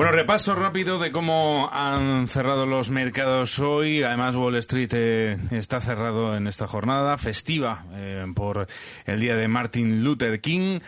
Bueno, repaso rápido de cómo han cerrado los mercados hoy. Además, Wall Street eh, está cerrado en esta jornada festiva eh, por el día de Martin Luther King.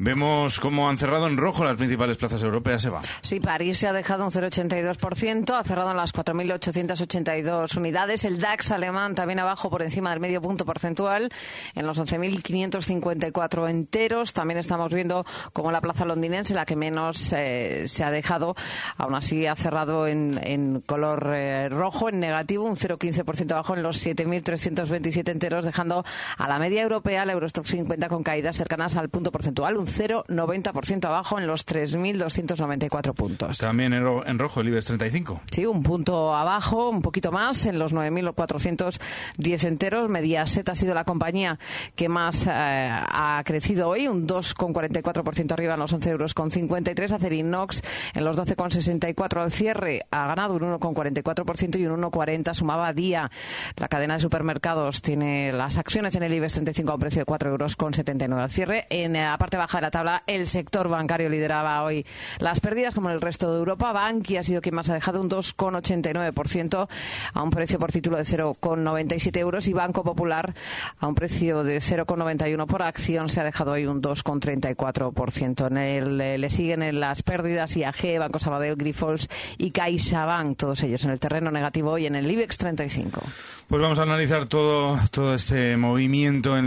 Vemos cómo han cerrado en rojo las principales plazas europeas, Eva. Sí, París se ha dejado un 0,82%, ha cerrado en las 4.882 unidades. El DAX alemán también abajo por encima del medio punto porcentual, en los 11.554 enteros. También estamos viendo como la plaza londinense, la que menos eh, se ha dejado, aún así ha cerrado en, en color eh, rojo, en negativo, un 0,15% abajo en los 7.327 enteros, dejando a la media europea, el Eurostock 50, con caídas cercanas al punto porcentual, un 0,90% abajo en los 3.294 puntos. También en, ro- en rojo el IBEX 35. Sí, un punto abajo, un poquito más, en los 9.410 enteros. Mediaset ha sido la compañía que más eh, ha crecido hoy, un 2,44% arriba en los 11 euros con 53. Acerinox en los 12,64 al cierre ha ganado un 1,44% y un 1,40 sumaba día. La cadena de supermercados tiene las acciones en el IBEX 35 a un precio de 4 euros con 79 al cierre. En eh, la parte baja la tabla, el sector bancario lideraba hoy las pérdidas, como en el resto de Europa. Banki ha sido quien más ha dejado un 2,89% a un precio por título de 0,97 euros y Banco Popular a un precio de 0,91 por acción se ha dejado hoy un 2,34%. En el, eh, le siguen en las pérdidas IAG, Banco Sabadell, Grifols y CaixaBank, todos ellos en el terreno negativo hoy en el IBEX 35. Pues vamos a analizar todo, todo este movimiento en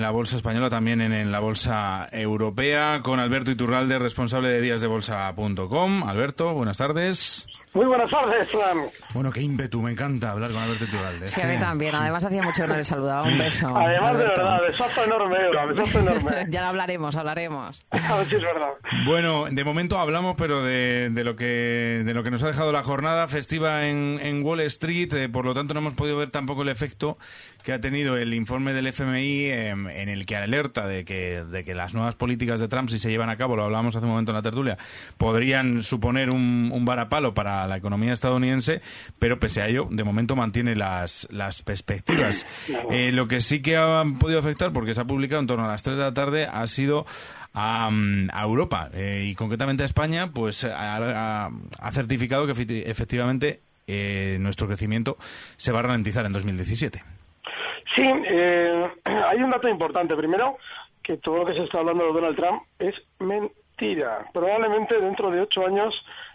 la bolsa española, también en, en la bolsa europea, con Alberto Iturralde, responsable de díasdebolsa.com. Alberto, buenas tardes. Muy buenas tardes, Fran. Bueno, qué ímpetu, me encanta hablar con Alberto Iturralde. Es Sí, a mí también. Además, hacía mucho que no le saludaba. Un beso. Además, de verdad, besazo enorme, Eva, besazo enorme. ya lo hablaremos, hablaremos. A ver si es verdad. Bueno, de momento hablamos, pero de, de lo que de lo que nos ha dejado la jornada festiva en, en Wall Street. eh, por lo tanto, no hemos podido ver tampoco el efecto que ha tenido el informe del FMI eh, en el que alerta de que, de que las nuevas políticas de Trump, si se llevan a cabo, lo hablábamos hace un momento en la tertulia, podrían suponer un, un varapalo para la economía estadounidense, pero pese a ello, de momento mantiene las, las perspectivas. Eh, lo que sí que ha podido afectar, porque se ha publicado en torno a las 3 de la tarde, ha sido a, a Europa eh, y concretamente a España, pues ha, certificado que efecti- efectivamente eh, nuestro crecimiento se va a ralentizar en 2017. Sí, eh, hay un dato importante. Primero, que todo lo que se está hablando de Donald Trump es mentira. Probablemente dentro de ocho años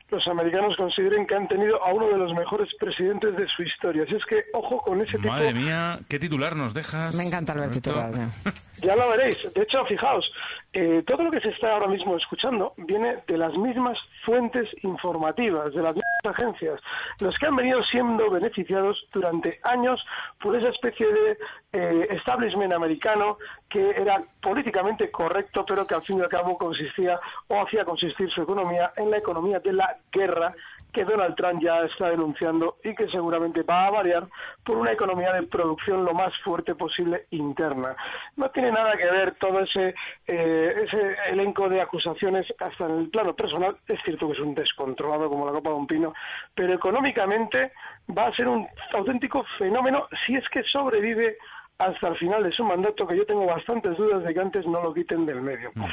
los americanos consideren que han tenido a uno de los mejores presidentes de su historia. Así es que, ojo con ese tipo Madre mía, ¿qué titular nos dejas? Me encanta Alberto Iturralde. Ya lo veréis. De hecho, fijaos, eh, todo lo que se está ahora mismo escuchando viene de las mismas fuentes informativas, de las mismas agencias, los que han venido siendo beneficiados durante años por esa especie de eh, establishment americano que era políticamente correcto, pero que al fin y al cabo consistía o hacía consistir su economía en la economía de la guerra que Donald Trump ya está denunciando y que seguramente va a variar por una economía de producción lo más fuerte posible interna. No tiene nada que ver todo ese, eh, ese elenco de acusaciones hasta en el plano personal. Es cierto que es un descontrolado como la copa de un pino, pero económicamente va a ser un auténtico fenómeno si es que sobrevive hasta el final de su mandato, que yo tengo bastantes dudas de que antes no lo quiten del medio. Mm.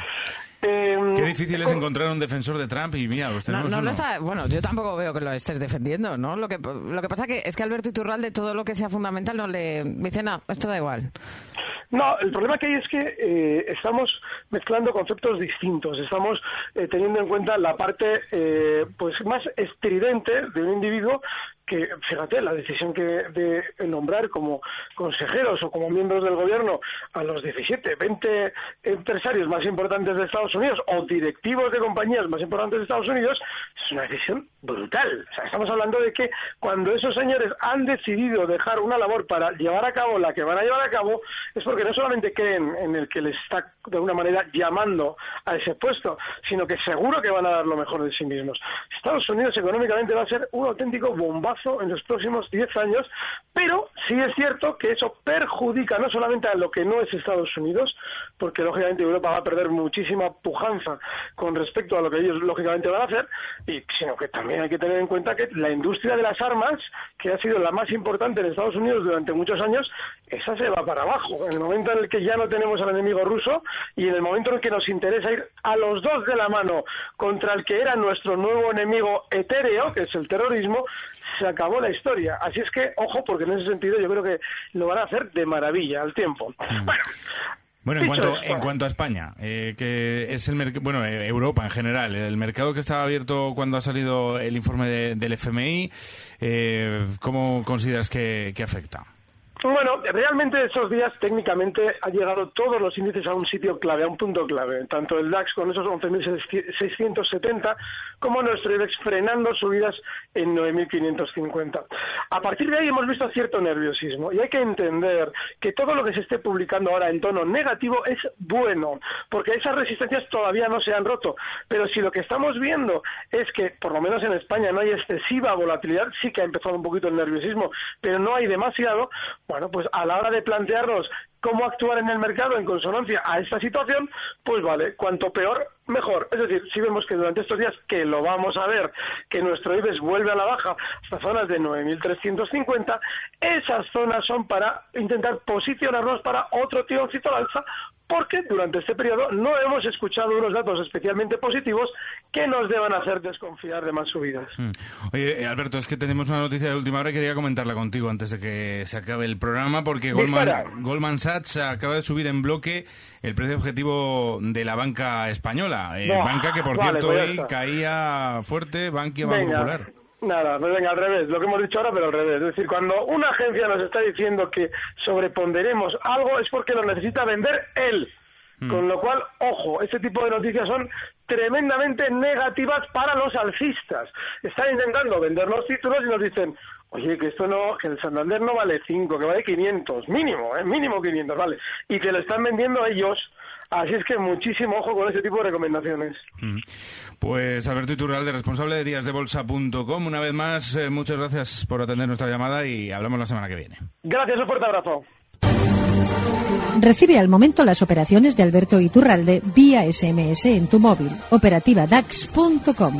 Eh, Qué difícil es encontrar un defensor de Trump y mira, los tenemos no lo uno. está, bueno, yo tampoco veo que lo estés defendiendo, ¿no? Lo que, lo que pasa que es que Alberto Iturralde todo lo que sea fundamental no le dice, no, esto da igual. No, el problema que hay es que eh, estamos mezclando conceptos distintos. Estamos eh, teniendo en cuenta la parte eh, pues más estridente de un individuo que, fíjate, la decisión que de nombrar como consejeros o como miembros del gobierno a los 17, 20 empresarios más importantes de Estados Unidos o directivos de compañías más importantes de Estados Unidos es una decisión brutal. Estamos hablando de que cuando esos señores han decidido dejar una labor para llevar a cabo la que van a llevar a cabo, es porque no solamente creen en el que les está de alguna manera llamando a ese puesto, sino que seguro que van a dar lo mejor de sí mismos. Estados Unidos económicamente va a ser un auténtico bombazo en los próximos 10 años, pero sí es cierto que eso perjudica no solamente a lo que no es Estados Unidos, porque lógicamente Europa va a perder muchísima pujanza con respecto a lo que ellos lógicamente van a hacer, y sino que también hay que tener en cuenta que la industria de las armas, que ha sido la más importante en Estados Unidos durante muchos años, esa se va para abajo. En el momento en el que ya no tenemos al enemigo ruso y en el momento en el que nos interesa ir a los dos de la mano contra el que era nuestro nuevo enemigo etéreo, que es el terrorismo, se acabó la historia. Así es que, ojo, porque en ese sentido yo creo que lo van a hacer de maravilla al tiempo. Bueno, Bueno, en cuanto, en cuanto a España, eh, que es el bueno, eh, Europa en general, el mercado que estaba abierto cuando ha salido el informe de- del FMI, eh, ¿cómo consideras que, que afecta? Bueno, realmente estos días técnicamente han llegado todos los índices a un sitio clave, a un punto clave. Tanto el DAX con esos 11.670 como nuestro IBEX frenando subidas en 9.550. A partir de ahí hemos visto cierto nerviosismo y hay que entender que todo lo que se esté publicando ahora en tono negativo es bueno, porque esas resistencias todavía no se han roto. Pero si lo que estamos viendo es que, por lo menos en España, no hay excesiva volatilidad, sí que ha empezado un poquito el nerviosismo, pero no hay demasiado, bueno, pues a la hora de plantearnos cómo actuar en el mercado en consonancia a esta situación, pues vale, cuanto peor, mejor. Es decir, si vemos que durante estos días, que lo vamos a ver, que nuestro IBEX vuelve a la baja hasta zonas de 9.350, esas zonas son para intentar posicionarnos para otro tironcito al alza, porque durante este periodo no hemos escuchado unos datos especialmente positivos que nos deban hacer desconfiar de más subidas. Mm. Oye, eh, Alberto, es que tenemos una noticia de última hora y quería comentarla contigo antes de que se acabe el programa, porque. Goldman, Goldman Sachs acaba de subir en bloque el precio objetivo de la banca española. Eh, banca que, por vale, cierto, pues hoy caía fuerte, Bankia Banco Popular. Nada, pues venga, al revés, lo que hemos dicho ahora, pero al revés. Es decir, cuando una agencia nos está diciendo que sobreponderemos algo es porque lo necesita vender él. Con lo cual, ojo, este tipo de noticias son tremendamente negativas para los alcistas. Están intentando vender los títulos y nos dicen, oye, que esto no, que el Santander no vale 5, que vale 500, mínimo, ¿eh? mínimo 500, vale. Y que lo están vendiendo ellos. Así es que muchísimo ojo con ese tipo de recomendaciones. Pues Alberto Iturralde, responsable de díasdebolsa.com. Una vez más, eh, muchas gracias por atender nuestra llamada y hablamos la semana que viene. Gracias, un fuerte abrazo. Recibe al momento las operaciones de Alberto Iturralde vía SMS en tu móvil. Operativa DAX.com.